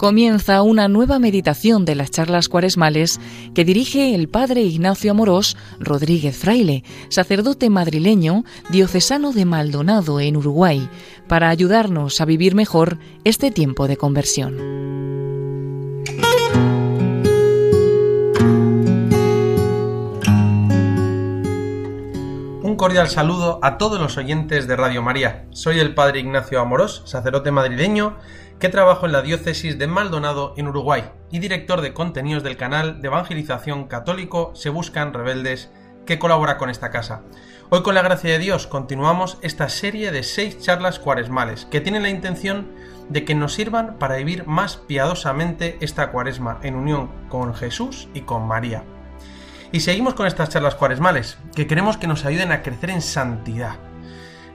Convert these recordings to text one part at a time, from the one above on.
comienza una nueva meditación de las charlas cuaresmales que dirige el padre Ignacio Amorós Rodríguez Fraile, sacerdote madrileño diocesano de Maldonado en Uruguay, para ayudarnos a vivir mejor este tiempo de conversión. Un cordial saludo a todos los oyentes de Radio María. Soy el Padre Ignacio Amorós, sacerdote madrileño que trabajo en la diócesis de Maldonado en Uruguay y director de contenidos del canal de evangelización católico Se Buscan Rebeldes que colabora con esta casa. Hoy con la gracia de Dios continuamos esta serie de seis charlas cuaresmales que tienen la intención de que nos sirvan para vivir más piadosamente esta cuaresma en unión con Jesús y con María. Y seguimos con estas charlas cuaresmales, que queremos que nos ayuden a crecer en santidad,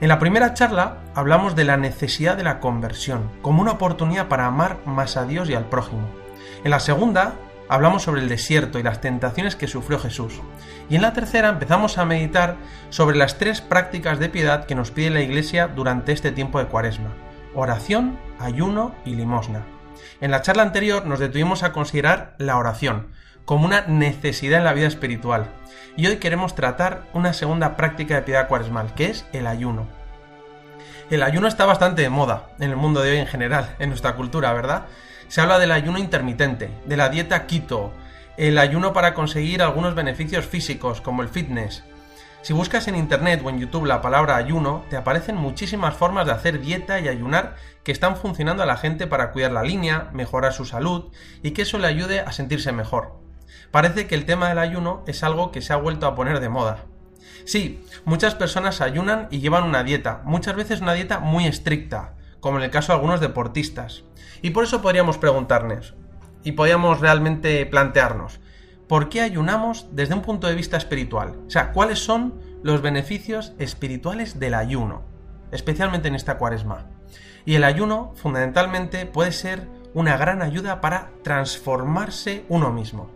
en la primera charla hablamos de la necesidad de la conversión como una oportunidad para amar más a Dios y al prójimo. En la segunda hablamos sobre el desierto y las tentaciones que sufrió Jesús. Y en la tercera empezamos a meditar sobre las tres prácticas de piedad que nos pide la Iglesia durante este tiempo de Cuaresma. Oración, ayuno y limosna. En la charla anterior nos detuvimos a considerar la oración como una necesidad en la vida espiritual y hoy queremos tratar una segunda práctica de piedad cuaresmal, que es el ayuno. El ayuno está bastante de moda en el mundo de hoy en general, en nuestra cultura, ¿verdad? Se habla del ayuno intermitente, de la dieta keto, el ayuno para conseguir algunos beneficios físicos como el fitness. Si buscas en internet o en YouTube la palabra ayuno, te aparecen muchísimas formas de hacer dieta y ayunar que están funcionando a la gente para cuidar la línea, mejorar su salud y que eso le ayude a sentirse mejor. Parece que el tema del ayuno es algo que se ha vuelto a poner de moda. Sí, muchas personas ayunan y llevan una dieta, muchas veces una dieta muy estricta, como en el caso de algunos deportistas. Y por eso podríamos preguntarnos, y podríamos realmente plantearnos, ¿por qué ayunamos desde un punto de vista espiritual? O sea, ¿cuáles son los beneficios espirituales del ayuno? Especialmente en esta cuaresma. Y el ayuno, fundamentalmente, puede ser una gran ayuda para transformarse uno mismo.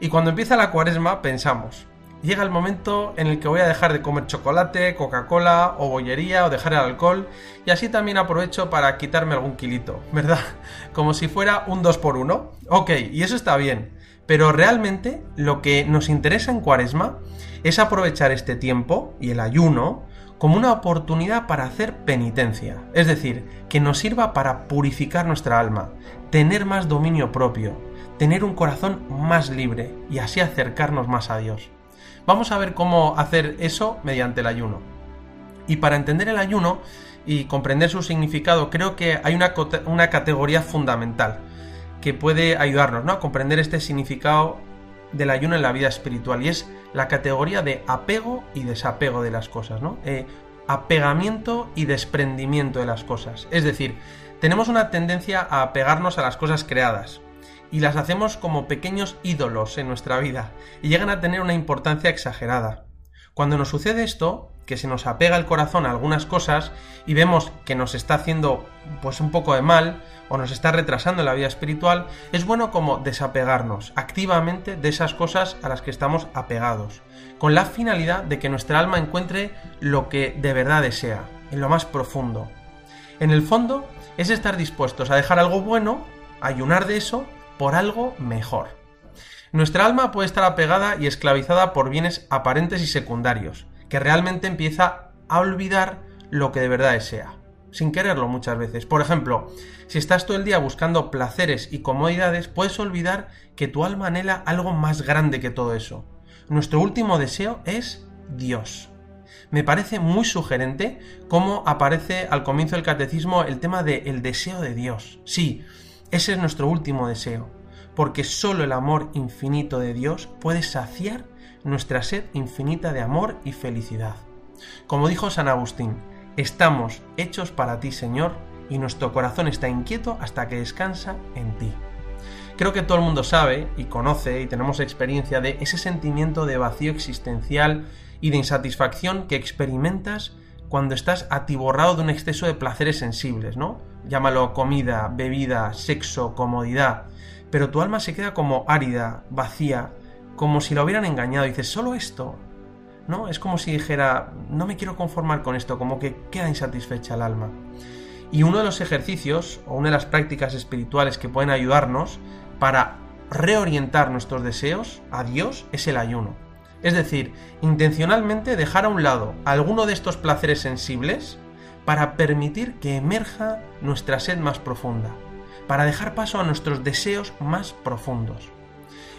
Y cuando empieza la cuaresma pensamos, llega el momento en el que voy a dejar de comer chocolate, Coca-Cola o bollería o dejar el alcohol y así también aprovecho para quitarme algún kilito, ¿verdad? Como si fuera un 2 por 1 Ok, y eso está bien, pero realmente lo que nos interesa en cuaresma es aprovechar este tiempo y el ayuno como una oportunidad para hacer penitencia, es decir, que nos sirva para purificar nuestra alma, tener más dominio propio, tener un corazón más libre y así acercarnos más a Dios. Vamos a ver cómo hacer eso mediante el ayuno. Y para entender el ayuno y comprender su significado, creo que hay una, categoría fundamental que puede ayudarnos ¿no? a comprender este significado del ayuno en la vida espiritual y es la categoría de apego y desapego de las cosas, ¿no? Eh, apegamiento y desprendimiento de las cosas. Es decir, tenemos una tendencia a apegarnos a las cosas creadas, y las hacemos como pequeños ídolos en nuestra vida y llegan a tener una importancia exagerada. Cuando nos sucede esto, que se nos apega el corazón a algunas cosas y vemos que nos está haciendo pues un poco de mal o nos está retrasando la vida espiritual, es bueno como desapegarnos activamente de esas cosas a las que estamos apegados, con la finalidad de que nuestra alma encuentre lo que de verdad desea, en lo más profundo. En el fondo, es estar dispuestos a dejar algo bueno, ayunar de eso por algo mejor. Nuestra alma puede estar apegada y esclavizada por bienes aparentes y secundarios, que realmente empieza a olvidar lo que de verdad desea, sin quererlo muchas veces. Por ejemplo, si estás todo el día buscando placeres y comodidades, puedes olvidar que tu alma anhela algo más grande que todo eso. Nuestro último deseo es Dios. Me parece muy sugerente cómo aparece al comienzo del catecismo el tema del el deseo de Dios. Sí, ese es nuestro último deseo, porque solo el amor infinito de Dios puede saciar nuestra sed infinita de amor y felicidad. Como dijo San Agustín, estamos hechos para ti, Señor, y nuestro corazón está inquieto hasta que descansa en ti. Creo que todo el mundo sabe y conoce y tenemos experiencia de ese sentimiento de vacío existencial y de insatisfacción que experimentas cuando estás atiborrado de un exceso de placeres sensibles, ¿no? Llámalo comida, bebida, sexo, comodidad. Pero tu alma se queda como árida, vacía, como si la hubieran engañado. Dices, ¿solo esto? ¿No? Es como si dijera, no me quiero conformar con esto, como que queda insatisfecha el alma. Y uno de los ejercicios o una de las prácticas espirituales que pueden ayudarnos para reorientar nuestros deseos a Dios es el ayuno. Es decir, intencionalmente dejar a un lado alguno de estos placeres sensibles para permitir que emerja nuestra sed más profunda, para dejar paso a nuestros deseos más profundos.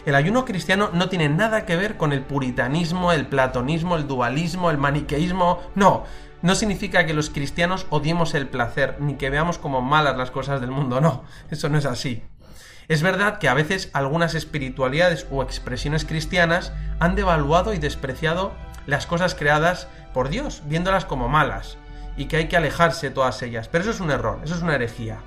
El ayuno cristiano no tiene nada que ver con el puritanismo, el platonismo, el dualismo, el maniqueísmo. No, no significa que los cristianos odiemos el placer, ni que veamos como malas las cosas del mundo. No, eso no es así. Es verdad que a veces algunas espiritualidades o expresiones cristianas han devaluado y despreciado las cosas creadas por Dios, viéndolas como malas, y que hay que alejarse de todas ellas. Pero eso es un error, eso es una herejía.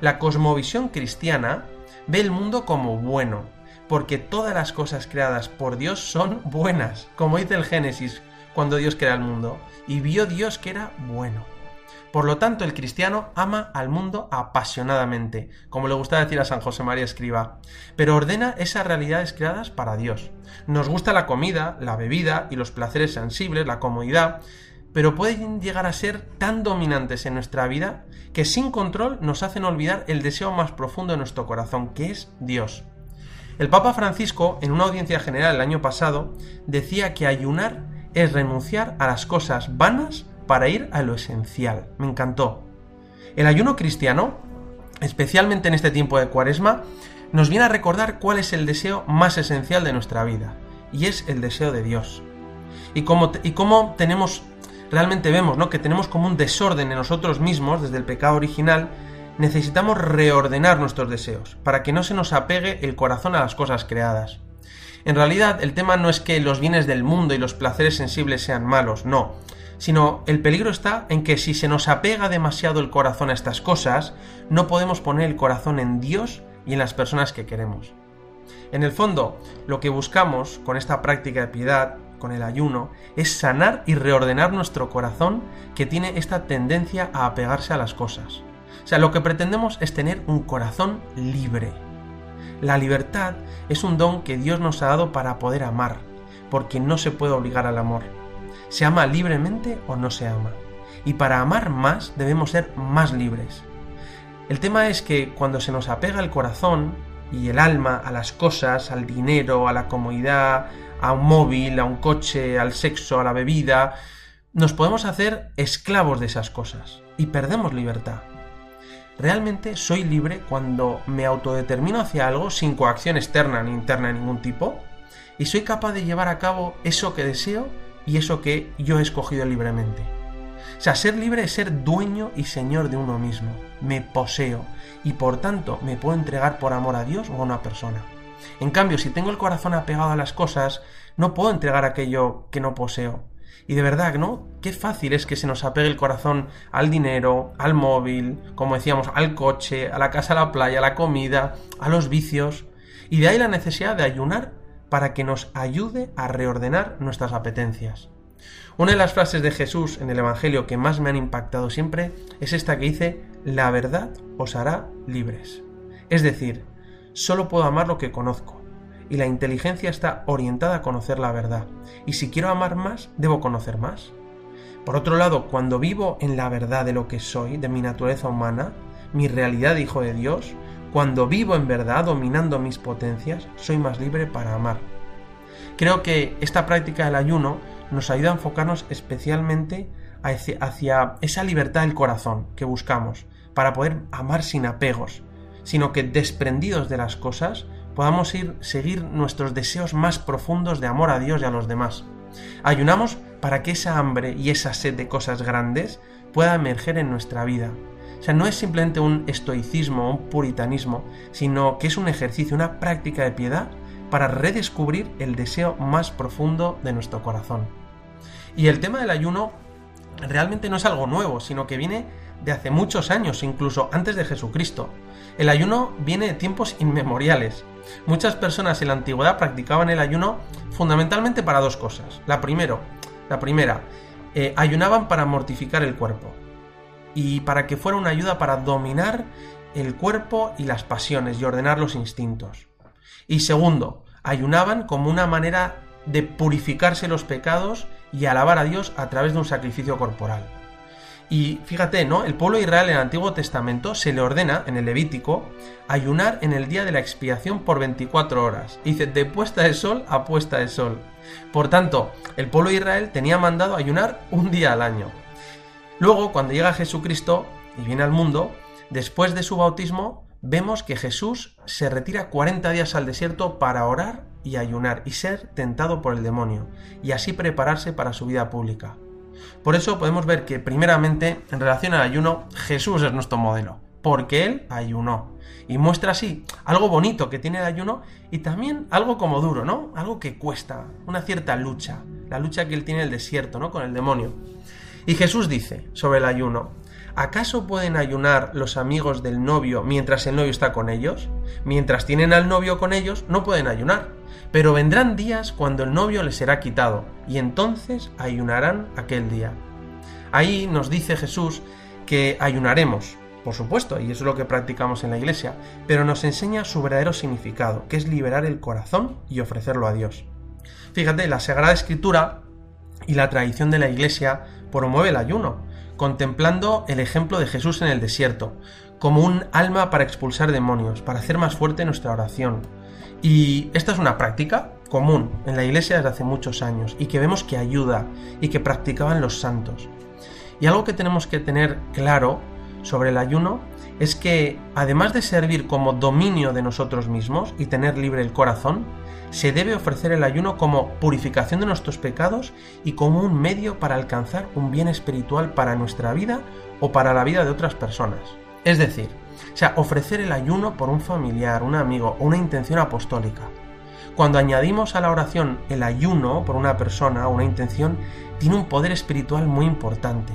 La cosmovisión cristiana ve el mundo como bueno, porque todas las cosas creadas por Dios son buenas, como dice el Génesis cuando Dios crea el mundo, y vio Dios que era bueno. Por lo tanto, el cristiano ama al mundo apasionadamente, como le gusta decir a San José María Escriba, pero ordena esas realidades creadas para Dios. Nos gusta la comida, la bebida y los placeres sensibles, la comodidad, pero pueden llegar a ser tan dominantes en nuestra vida que sin control nos hacen olvidar el deseo más profundo de nuestro corazón, que es Dios. El Papa Francisco, en una audiencia general el año pasado, decía que ayunar es renunciar a las cosas vanas para ir a lo esencial. Me encantó. El ayuno cristiano, especialmente en este tiempo de cuaresma, nos viene a recordar cuál es el deseo más esencial de nuestra vida, y es el deseo de Dios. Y cómo, y cómo tenemos, realmente vemos, ¿no? Que tenemos como un desorden en nosotros mismos, desde el pecado original, necesitamos reordenar nuestros deseos, para que no se nos apegue el corazón a las cosas creadas. En realidad, el tema no es que los bienes del mundo y los placeres sensibles sean malos, no, sino el peligro está en que si se nos apega demasiado el corazón a estas cosas, no podemos poner el corazón en Dios y en las personas que queremos. En el fondo, lo que buscamos con esta práctica de piedad, con el ayuno, es sanar y reordenar nuestro corazón que tiene esta tendencia a apegarse a las cosas. O sea, lo que pretendemos es tener un corazón libre. La libertad es un don que Dios nos ha dado para poder amar, porque no se puede obligar al amor. Se ama libremente o no se ama. Y para amar más debemos ser más libres. El tema es que cuando se nos apega el corazón y el alma a las cosas, al dinero, a la comodidad, a un móvil, a un coche, al sexo, a la bebida, nos podemos hacer esclavos de esas cosas y perdemos libertad. Realmente soy libre cuando me autodetermino hacia algo sin coacción externa ni interna de ningún tipo y soy capaz de llevar a cabo eso que deseo y eso que yo he escogido libremente. O sea, ser libre es ser dueño y señor de uno mismo. Me poseo y por tanto me puedo entregar por amor a Dios o a una persona. En cambio, si tengo el corazón apegado a las cosas, no puedo entregar aquello que no poseo. Y de verdad, ¿no? Qué fácil es que se nos apegue el corazón al dinero, al móvil, como decíamos, al coche, a la casa, a la playa, a la comida, a los vicios. Y de ahí la necesidad de ayunar para que nos ayude a reordenar nuestras apetencias. Una de las frases de Jesús en el Evangelio que más me han impactado siempre es esta que dice, la verdad os hará libres. Es decir, solo puedo amar lo que conozco y la inteligencia está orientada a conocer la verdad. Y si quiero amar más, debo conocer más. Por otro lado, cuando vivo en la verdad de lo que soy, de mi naturaleza humana, mi realidad de hijo de Dios, cuando vivo en verdad dominando mis potencias, soy más libre para amar. Creo que esta práctica del ayuno nos ayuda a enfocarnos especialmente hacia esa libertad del corazón que buscamos, para poder amar sin apegos, sino que desprendidos de las cosas podamos ir, seguir nuestros deseos más profundos de amor a Dios y a los demás. Ayunamos para que esa hambre y esa sed de cosas grandes pueda emerger en nuestra vida. O sea, no es simplemente un estoicismo un puritanismo, sino que es un ejercicio, una práctica de piedad para redescubrir el deseo más profundo de nuestro corazón. Y el tema del ayuno realmente no es algo nuevo, sino que viene de hace muchos años, incluso antes de Jesucristo. El ayuno viene de tiempos inmemoriales. Muchas personas en la antigüedad practicaban el ayuno fundamentalmente para dos cosas. La, primero, la primera, eh, ayunaban para mortificar el cuerpo y para que fuera una ayuda para dominar el cuerpo y las pasiones y ordenar los instintos. Y segundo, ayunaban como una manera de purificarse los pecados y alabar a Dios a través de un sacrificio corporal. Y fíjate, ¿no? El pueblo de Israel en el Antiguo Testamento se le ordena, en el Levítico, ayunar en el día de la expiación por 24 horas. dice, de puesta de sol a puesta de sol. Por tanto, el pueblo de Israel tenía mandado ayunar un día al año. Luego, cuando llega Jesucristo y viene al mundo, después de su bautismo, vemos que Jesús se retira 40 días al desierto para orar y ayunar y ser tentado por el demonio, y así prepararse para su vida pública. Por eso podemos ver que primeramente en relación al ayuno Jesús es nuestro modelo, porque Él ayunó. Y muestra así algo bonito que tiene el ayuno y también algo como duro, ¿no? Algo que cuesta, una cierta lucha, la lucha que Él tiene en el desierto, ¿no? Con el demonio. Y Jesús dice sobre el ayuno, ¿acaso pueden ayunar los amigos del novio mientras el novio está con ellos? Mientras tienen al novio con ellos, no pueden ayunar. Pero vendrán días cuando el novio les será quitado, y entonces ayunarán aquel día. Ahí nos dice Jesús que ayunaremos, por supuesto, y eso es lo que practicamos en la iglesia, pero nos enseña su verdadero significado, que es liberar el corazón y ofrecerlo a Dios. Fíjate, la Sagrada Escritura y la tradición de la iglesia promueve el ayuno, contemplando el ejemplo de Jesús en el desierto, como un alma para expulsar demonios, para hacer más fuerte nuestra oración, y esta es una práctica común en la iglesia desde hace muchos años y que vemos que ayuda y que practicaban los santos. Y algo que tenemos que tener claro sobre el ayuno es que además de servir como dominio de nosotros mismos y tener libre el corazón, se debe ofrecer el ayuno como purificación de nuestros pecados y como un medio para alcanzar un bien espiritual para nuestra vida o para la vida de otras personas. Es decir, o sea, ofrecer el ayuno por un familiar, un amigo o una intención apostólica. Cuando añadimos a la oración el ayuno por una persona o una intención, tiene un poder espiritual muy importante.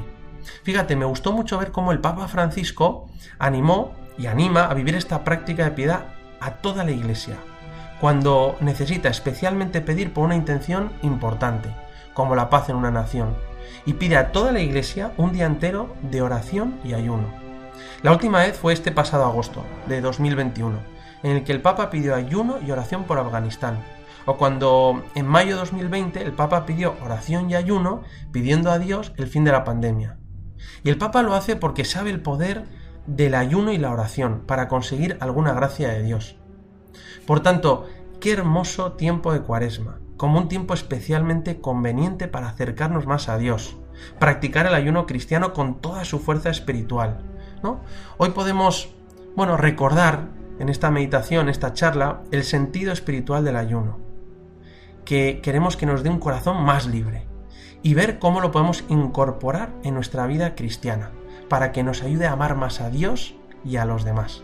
Fíjate, me gustó mucho ver cómo el Papa Francisco animó y anima a vivir esta práctica de piedad a toda la Iglesia, cuando necesita especialmente pedir por una intención importante, como la paz en una nación, y pide a toda la Iglesia un día entero de oración y ayuno. La última vez fue este pasado agosto de 2021, en el que el Papa pidió ayuno y oración por Afganistán, o cuando en mayo de 2020 el Papa pidió oración y ayuno pidiendo a Dios el fin de la pandemia. Y el Papa lo hace porque sabe el poder del ayuno y la oración para conseguir alguna gracia de Dios. Por tanto, qué hermoso tiempo de cuaresma, como un tiempo especialmente conveniente para acercarnos más a Dios, practicar el ayuno cristiano con toda su fuerza espiritual, Hoy podemos, bueno, recordar en esta meditación, esta charla, el sentido espiritual del ayuno, que queremos que nos dé un corazón más libre y ver cómo lo podemos incorporar en nuestra vida cristiana, para que nos ayude a amar más a Dios y a los demás.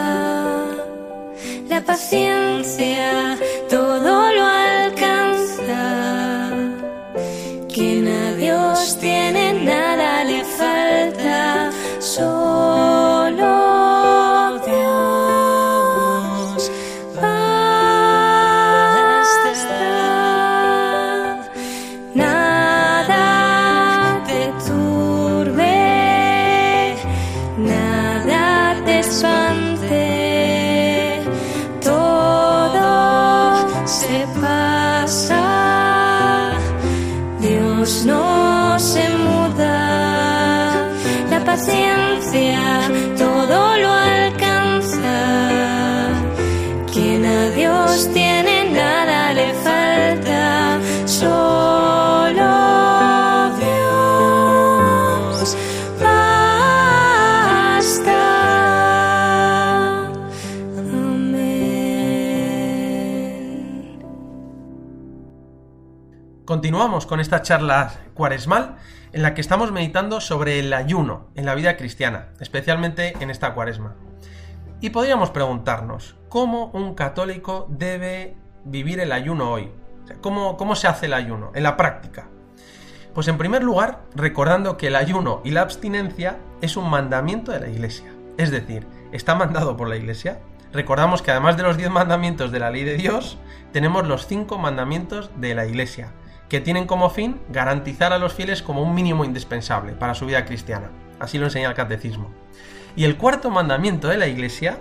la paciencia, todo Continuamos con esta charla cuaresmal en la que estamos meditando sobre el ayuno en la vida cristiana, especialmente en esta cuaresma. Y podríamos preguntarnos, ¿cómo un católico debe vivir el ayuno hoy? ¿cómo, ¿Cómo se hace el ayuno en la práctica? Pues en primer lugar, recordando que el ayuno y la abstinencia es un mandamiento de la Iglesia. Es decir, está mandado por la Iglesia. Recordamos que además de los diez mandamientos de la ley de Dios, tenemos los cinco mandamientos de la Iglesia, que tienen como fin garantizar a los fieles como un mínimo indispensable para su vida cristiana. Así lo enseña el catecismo. Y el cuarto mandamiento de la Iglesia,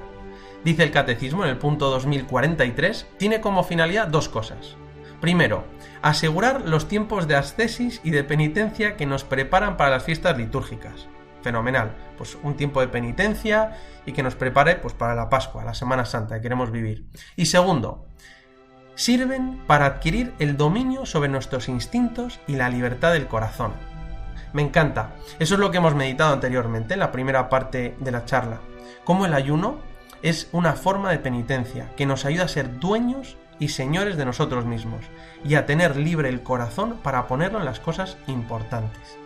dice el catecismo en el punto 2043, tiene como finalidad dos cosas. Primero, asegurar los tiempos de ascesis y de penitencia que nos preparan para las fiestas litúrgicas. Fenomenal, pues un tiempo de penitencia y que nos prepare pues para la Pascua, la Semana Santa que queremos vivir. Y segundo, sirven para adquirir el dominio sobre nuestros instintos y la libertad del corazón. Me encanta. Eso es lo que hemos meditado anteriormente en la primera parte de la charla. Cómo el ayuno es una forma de penitencia que nos ayuda a ser dueños y señores de nosotros mismos y a tener libre el corazón para ponerlo en las cosas importantes.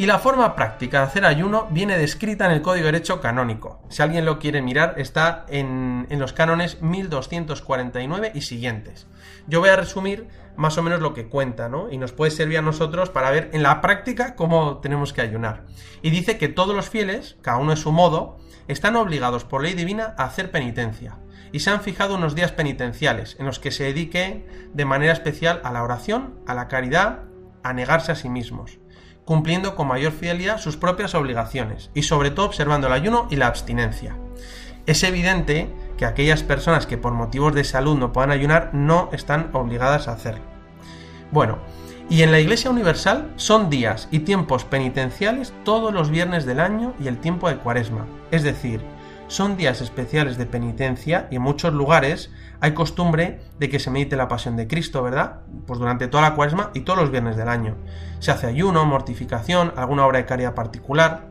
Y la forma práctica de hacer ayuno viene descrita en el Código de Derecho Canónico. Si alguien lo quiere mirar, está en, en, los cánones 1249 y siguientes. Yo voy a resumir más o menos lo que cuenta, ¿no? Y nos puede servir a nosotros para ver en la práctica cómo tenemos que ayunar. Y dice que todos los fieles, cada uno a su modo, están obligados por ley divina a hacer penitencia y se han fijado unos días penitenciales en los que se dedique de manera especial a la oración, a la caridad, a negarse a sí mismos, cumpliendo con mayor fidelidad sus propias obligaciones y sobre todo observando el ayuno y la abstinencia. Es evidente que aquellas personas que por motivos de salud no puedan ayunar no están obligadas a hacerlo. Bueno, y en la Iglesia Universal son días y tiempos penitenciales todos los viernes del año y el tiempo de Cuaresma, es decir, son días especiales de penitencia y en muchos lugares hay costumbre de que se medite la pasión de Cristo, ¿verdad? Pues durante toda la cuaresma y todos los viernes del año. Se hace ayuno, mortificación, alguna obra de caridad particular.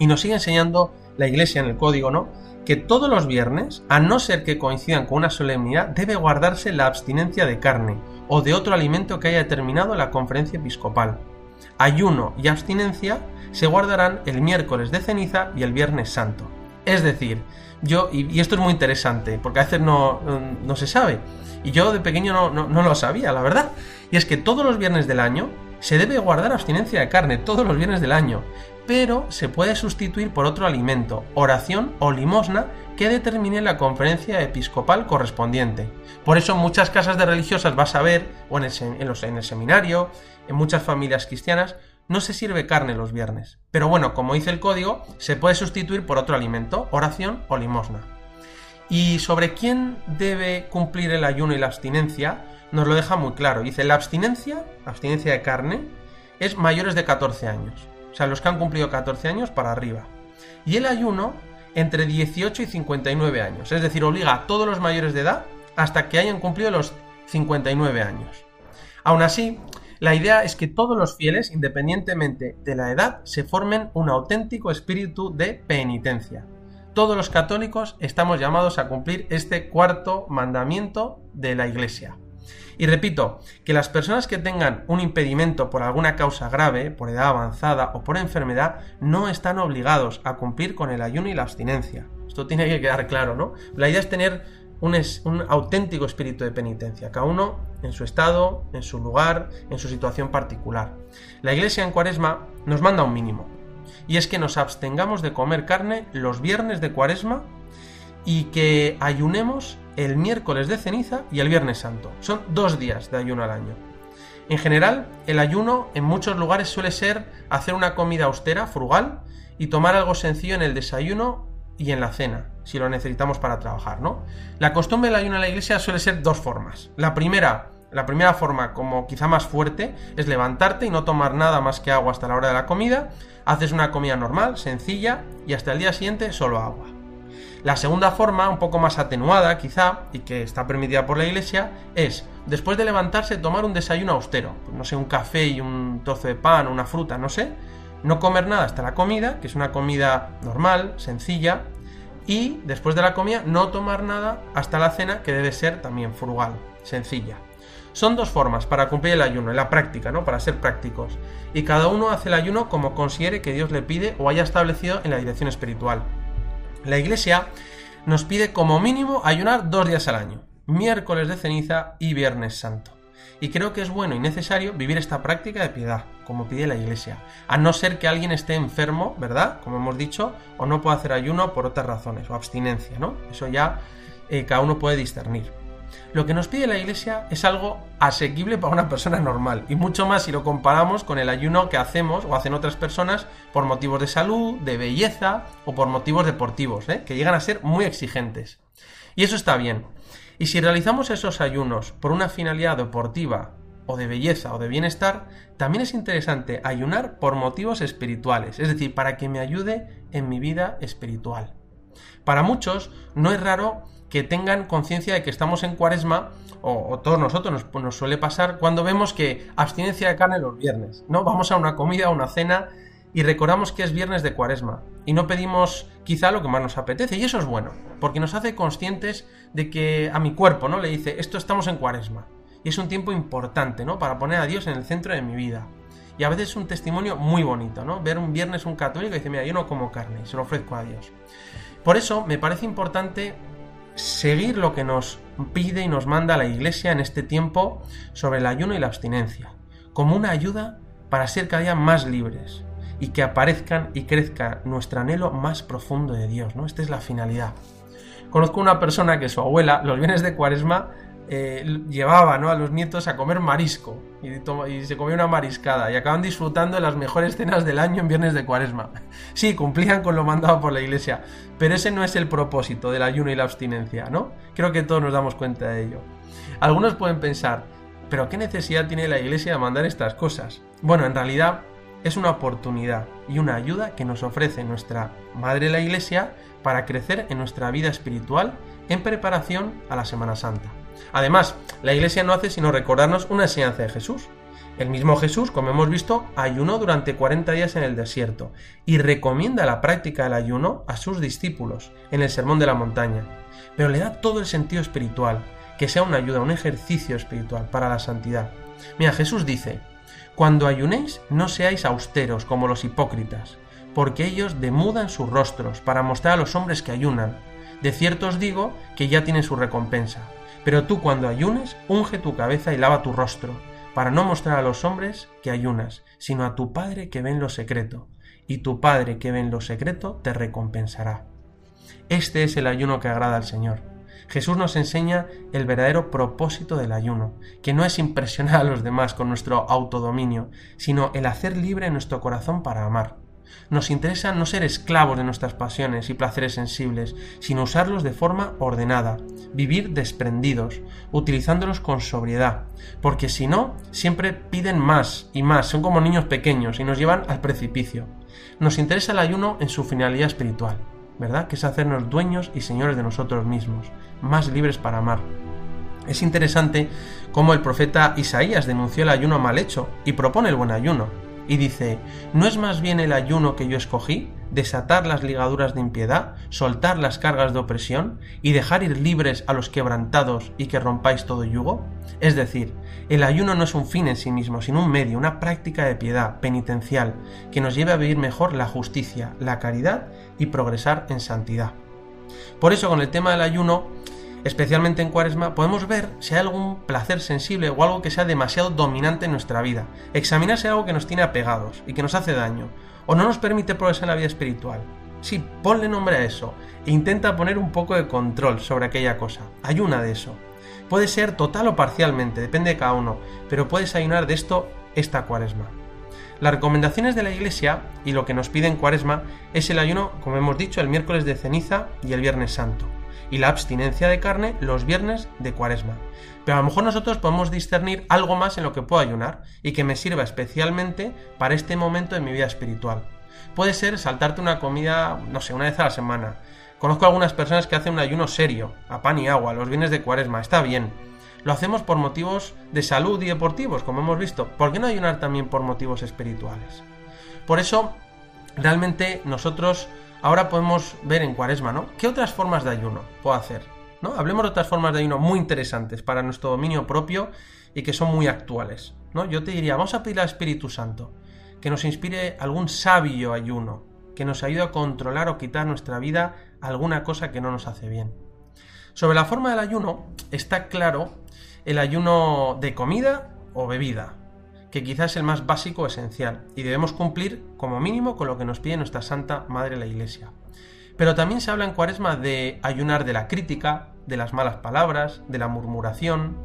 Y nos sigue enseñando la iglesia en el código, ¿no? Que todos los viernes, a no ser que coincidan con una solemnidad, debe guardarse la abstinencia de carne o de otro alimento que haya determinado la conferencia episcopal. Ayuno y abstinencia se guardarán el miércoles de ceniza y el viernes santo. Es decir, yo, y, esto es muy interesante, porque a veces no, no se sabe, y yo de pequeño no, no, lo sabía, la verdad, y es que todos los viernes del año se debe guardar abstinencia de carne, todos los viernes del año, pero se puede sustituir por otro alimento, oración o limosna que determine la conferencia episcopal correspondiente. Por eso en muchas casas de religiosas vas a ver, o en el, en el seminario, en muchas familias cristianas, no se sirve carne los viernes. Pero bueno, como dice el código, se puede sustituir por otro alimento, oración o limosna. Y sobre quién debe cumplir el ayuno y la abstinencia, nos lo deja muy claro. Dice, la abstinencia, abstinencia de carne, es mayores de 14 años. O sea, los que han cumplido 14 años para arriba. Y el ayuno entre 18 y 59 años. Es decir, obliga a todos los mayores de edad hasta que hayan cumplido los 59 años. Aún así, la idea es que todos los fieles, independientemente de la edad, se formen un auténtico espíritu de penitencia. Todos los católicos estamos llamados a cumplir este cuarto mandamiento de la Iglesia. Y repito, que las personas que tengan un impedimento por alguna causa grave, por edad avanzada o por enfermedad, no están obligados a cumplir con el ayuno y la abstinencia. Esto tiene que quedar claro, ¿no? La idea es tener un, auténtico espíritu de penitencia, cada uno en su estado, en su lugar, en su situación particular. La Iglesia en Cuaresma nos manda un mínimo, y es que nos abstengamos de comer carne los viernes de Cuaresma y que ayunemos el miércoles de ceniza y el viernes santo. Son dos días de ayuno al año. En general, el ayuno en muchos lugares suele ser hacer una comida austera, frugal, y tomar algo sencillo en el desayuno y en la cena, si lo necesitamos para trabajar, ¿no? La costumbre del ayuno en la iglesia suele ser dos formas. La primera, la primera forma, como quizá más fuerte, es levantarte y no tomar nada más que agua hasta la hora de la comida. Haces una comida normal, sencilla, y hasta el día siguiente solo agua. La segunda forma, un poco más atenuada quizá, y que está permitida por la iglesia, es, después de levantarse, tomar un desayuno austero. No sé, un café y un trozo de pan, una fruta, no sé, no comer nada hasta la comida, que es una comida normal, sencilla, y después de la comida no tomar nada hasta la cena, que debe ser también frugal, sencilla. Son dos formas para cumplir el ayuno, en la práctica, ¿no? Para ser prácticos. Y cada uno hace el ayuno como considere que Dios le pide o haya establecido en la dirección espiritual. La Iglesia nos pide como mínimo ayunar dos días al año, miércoles de ceniza y viernes santo. Y creo que es bueno y necesario vivir esta práctica de piedad, como pide la Iglesia, a no ser que alguien esté enfermo, ¿verdad? Como hemos dicho, o no pueda hacer ayuno por otras razones, o abstinencia, ¿no? Eso ya eh, cada uno puede discernir. Lo que nos pide la Iglesia es algo asequible para una persona normal, y mucho más si lo comparamos con el ayuno que hacemos o hacen otras personas por motivos de salud, de belleza o por motivos deportivos, ¿eh? que llegan a ser muy exigentes. Y eso está bien. Y si realizamos esos ayunos por una finalidad deportiva o de belleza o de bienestar, también es interesante ayunar por motivos espirituales, es decir, para que me ayude en mi vida espiritual. Para muchos no es raro que tengan conciencia de que estamos en cuaresma, o, todos nosotros nos, nos, suele pasar cuando vemos que abstinencia de carne los viernes, ¿no? Vamos a una comida, a una cena y recordamos que es viernes de cuaresma y no pedimos quizá lo que más nos apetece y eso es bueno porque nos hace conscientes de que a mi cuerpo no le dice esto estamos en cuaresma y es un tiempo importante no para poner a Dios en el centro de mi vida y a veces es un testimonio muy bonito no ver un viernes un católico y dice mira yo no como carne y se lo ofrezco a Dios por eso me parece importante seguir lo que nos pide y nos manda la Iglesia en este tiempo sobre el ayuno y la abstinencia como una ayuda para ser cada día más libres y que aparezcan y crezca nuestro anhelo más profundo de Dios, ¿no? Esta es la finalidad. Conozco una persona que su abuela, los bienes de cuaresma, eh, llevaba ¿no? a los nietos a comer marisco y, se comía una mariscada y acaban disfrutando de las mejores cenas del año en viernes de cuaresma. Sí, cumplían con lo mandado por la iglesia, pero ese no es el propósito del ayuno y la abstinencia, ¿no? Creo que todos nos damos cuenta de ello. Algunos pueden pensar, pero ¿qué necesidad tiene la iglesia de mandar estas cosas? Bueno, en realidad es una oportunidad y una ayuda que nos ofrece nuestra Madre la Iglesia para crecer en nuestra vida espiritual en preparación a la Semana Santa. Además, la Iglesia no hace sino recordarnos una enseñanza de Jesús. El mismo Jesús, como hemos visto, ayunó durante 40 días en el desierto y recomienda la práctica del ayuno a sus discípulos en el Sermón de la Montaña. Pero le da todo el sentido espiritual, que sea una ayuda, un ejercicio espiritual para la santidad. Mira, Jesús dice, cuando ayunéis, no seáis austeros como los hipócritas, porque ellos demudan sus rostros para mostrar a los hombres que ayunan. De cierto os digo que ya tienen su recompensa. Pero tú cuando ayunes, unge tu cabeza y lava tu rostro, para no mostrar a los hombres que ayunas, sino a tu Padre que ve en lo secreto, y tu Padre que ve en lo secreto te recompensará. Este es el ayuno que agrada al Señor Jesús nos enseña el verdadero propósito del ayuno, que no es impresionar a los demás con nuestro autodominio, sino el hacer libre nuestro corazón para amar. Nos interesa no ser esclavos de nuestras pasiones y placeres sensibles, sino usarlos de forma ordenada, vivir desprendidos, utilizándolos con sobriedad, porque si no, siempre piden más y más, son como niños pequeños y nos llevan al precipicio. Nos interesa el ayuno en su finalidad espiritual, ¿verdad? Que es hacernos dueños y señores de nosotros mismos, más libres para amar. Es interesante cómo el profeta Isaías denunció el ayuno mal hecho y propone el buen ayuno. Y dice, ¿no es más bien el ayuno que yo escogí? Desatar las ligaduras de impiedad, soltar las cargas de opresión y dejar ir libres a los quebrantados y que rompáis todo yugo? Es decir, el ayuno no es un fin en sí mismo, sino un medio, una práctica de piedad penitencial que nos lleve a vivir mejor la justicia, la caridad y progresar en santidad. Por eso con el tema del ayuno, especialmente en cuaresma, podemos ver si hay algún placer sensible o algo que sea demasiado dominante en nuestra vida. Examinar si hay algo que nos tiene apegados y que nos hace daño, o no nos permite progresar en la vida espiritual. Sí, ponle nombre a eso e intenta poner un poco de control sobre aquella cosa. Ayuna de eso. Puede ser total o parcialmente, depende de cada uno, pero puedes ayunar de esto esta cuaresma. Las recomendaciones de la Iglesia y lo que nos pide en Cuaresma es el ayuno, como hemos dicho, el miércoles de ceniza y el viernes santo, y la abstinencia de carne los viernes de Cuaresma. Pero a lo mejor nosotros podemos discernir algo más en lo que puedo ayunar y que me sirva especialmente para este momento de mi vida espiritual. Puede ser saltarte una comida, no sé, una vez a la semana. Conozco algunas personas que hacen un ayuno serio, a pan y agua, los viernes de Cuaresma, está bien lo hacemos por motivos de salud y deportivos, como hemos visto. ¿Por qué no ayunar también por motivos espirituales? Por eso, realmente nosotros ahora podemos ver en cuaresma, ¿no? ¿Qué otras formas de ayuno puedo hacer? ¿No? Hablemos de otras formas de ayuno muy interesantes para nuestro dominio propio y que son muy actuales. ¿no? Yo te diría, vamos a pedir al Espíritu Santo que nos inspire algún sabio ayuno, que nos ayude a controlar o quitar nuestra vida alguna cosa que no nos hace bien. Sobre la forma del ayuno está claro el ayuno de comida o bebida, que quizás es el más básico esencial, y debemos cumplir como mínimo con lo que nos pide nuestra Santa Madre la Iglesia. Pero también se habla en Cuaresma de ayunar de la crítica, de las malas palabras, de la murmuración,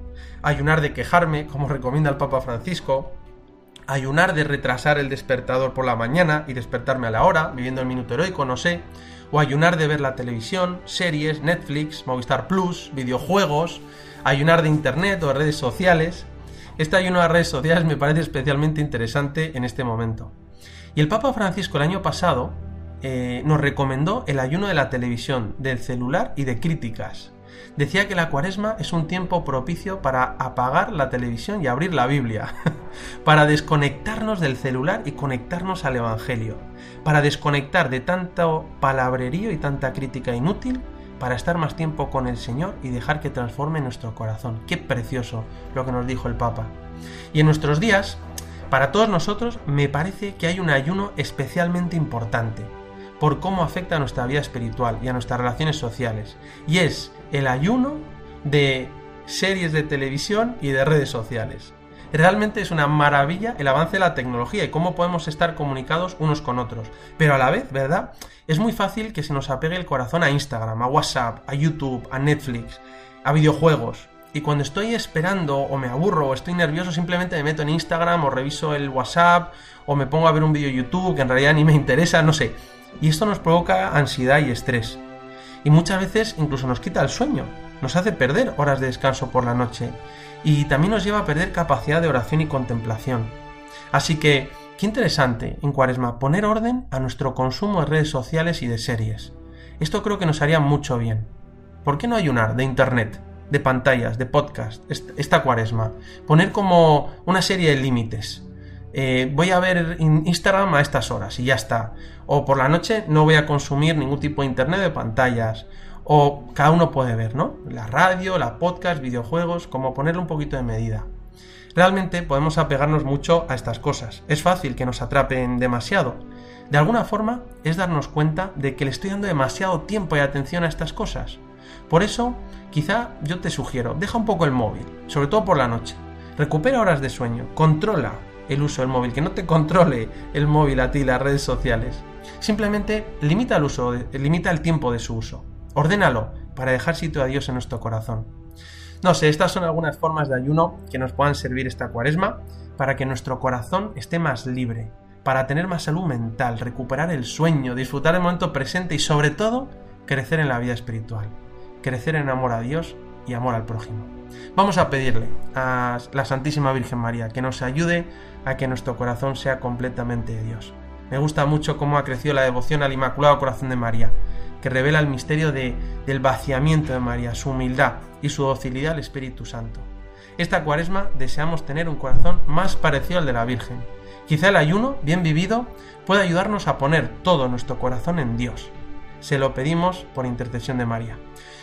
ayunar de quejarme, como recomienda el Papa Francisco, ayunar de retrasar el despertador por la mañana y despertarme a la hora, viviendo el minuto heroico, no sé, o ayunar de ver la televisión, series, Netflix, Movistar Plus, videojuegos, ayunar de internet o de redes sociales. Este ayuno de redes sociales me parece especialmente interesante en este momento. Y el Papa Francisco el año pasado eh, nos recomendó el ayuno de la televisión, del celular y de críticas. Decía que la cuaresma es un tiempo propicio para apagar la televisión y abrir la Biblia, para desconectarnos del celular y conectarnos al Evangelio, para desconectar de tanto palabrerío y tanta crítica inútil, para estar más tiempo con el Señor y dejar que transforme nuestro corazón. Qué precioso lo que nos dijo el Papa. Y en nuestros días, para todos nosotros, me parece que hay un ayuno especialmente importante por cómo afecta a nuestra vida espiritual y a nuestras relaciones sociales. Y es el ayuno de series de televisión y de redes sociales. Realmente es una maravilla el avance de la tecnología y cómo podemos estar comunicados unos con otros. Pero a la vez, ¿verdad? Es muy fácil que se nos apegue el corazón a Instagram, a WhatsApp, a YouTube, a Netflix, a videojuegos. Y cuando estoy esperando o me aburro o estoy nervioso, simplemente me meto en Instagram o reviso el WhatsApp o me pongo a ver un vídeo YouTube que en realidad ni me interesa, no sé. Y esto nos provoca ansiedad y estrés y muchas veces incluso nos quita el sueño, nos hace perder horas de descanso por la noche y también nos lleva a perder capacidad de oración y contemplación. Así que, qué interesante en Cuaresma poner orden a nuestro consumo de redes sociales y de series. Esto creo que nos haría mucho bien. ¿Por qué no ayunar de internet, de pantallas, de podcast, esta Cuaresma? Poner como una serie de límites. Eh, voy a ver Instagram a estas horas y ya está. O por la noche no voy a consumir ningún tipo de internet de pantallas. O cada uno puede ver, ¿no? La radio, la podcast, videojuegos, como ponerle un poquito de medida. Realmente podemos apegarnos mucho a estas cosas. Es fácil que nos atrapen demasiado. De alguna forma es darnos cuenta de que le estoy dando demasiado tiempo y atención a estas cosas. Por eso, quizá yo te sugiero, deja un poco el móvil, sobre todo por la noche. Recupera horas de sueño, controla el uso del móvil, que no te controle el móvil a ti, las redes sociales. Simplemente limita el uso, limita el tiempo de su uso. Ordénalo para dejar sitio a Dios en nuestro corazón. No sé, estas son algunas formas de ayuno que nos puedan servir esta cuaresma para que nuestro corazón esté más libre, para tener más salud mental, recuperar el sueño, disfrutar el momento presente y sobre todo crecer en la vida espiritual, crecer en amor a Dios y amor al prójimo. Vamos a pedirle a la Santísima Virgen María que nos ayude a que nuestro corazón sea completamente de Dios. Me gusta mucho cómo ha crecido la devoción al Inmaculado Corazón de María, que revela el misterio de, del vaciamiento de María, su humildad y su docilidad al Espíritu Santo. Esta cuaresma deseamos tener un corazón más parecido al de la Virgen. Quizá el ayuno, bien vivido, pueda ayudarnos a poner todo nuestro corazón en Dios. Se lo pedimos por intercesión de María.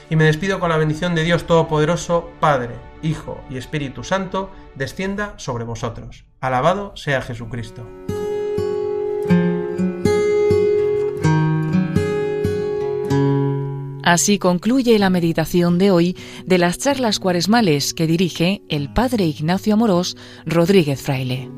Y me despido con la bendición de Dios Todopoderoso, Padre, Hijo y Espíritu Santo, descienda sobre vosotros. Alabado sea Jesucristo. Así concluye la meditación de hoy de las charlas cuaresmales que dirige el Padre Ignacio Amorós Rodríguez Fraile.